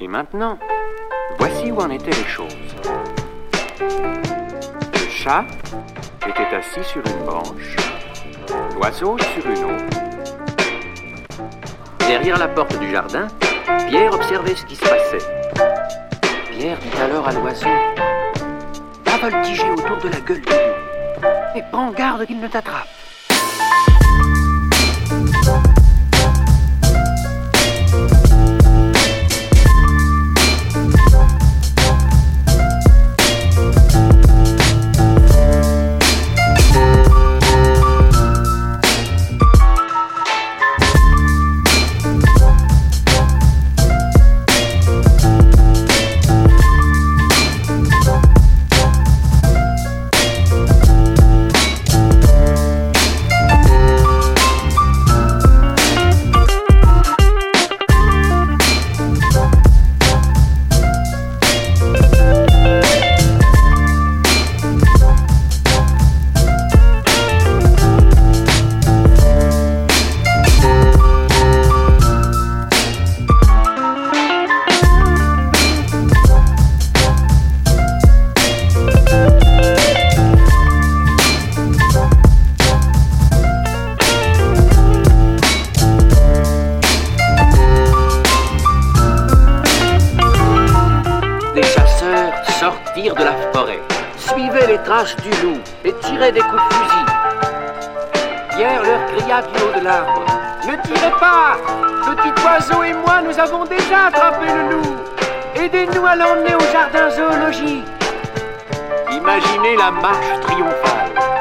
Et maintenant, voici où en étaient les choses. Le chat était assis sur une branche, l'oiseau sur une autre. Derrière la porte du jardin, Pierre observait ce qui se passait. Pierre dit alors à l'oiseau Va voltiger autour de la gueule du loup et prends garde qu'il ne t'attrape. Sortirent de la forêt, suivaient les traces du loup et tiraient des coups de fusil. Pierre leur cria du haut de l'arbre. Ne tirez pas! Petit oiseau et moi, nous avons déjà attrapé le loup. Aidez-nous à l'emmener au jardin zoologique. Imaginez la marche triomphale.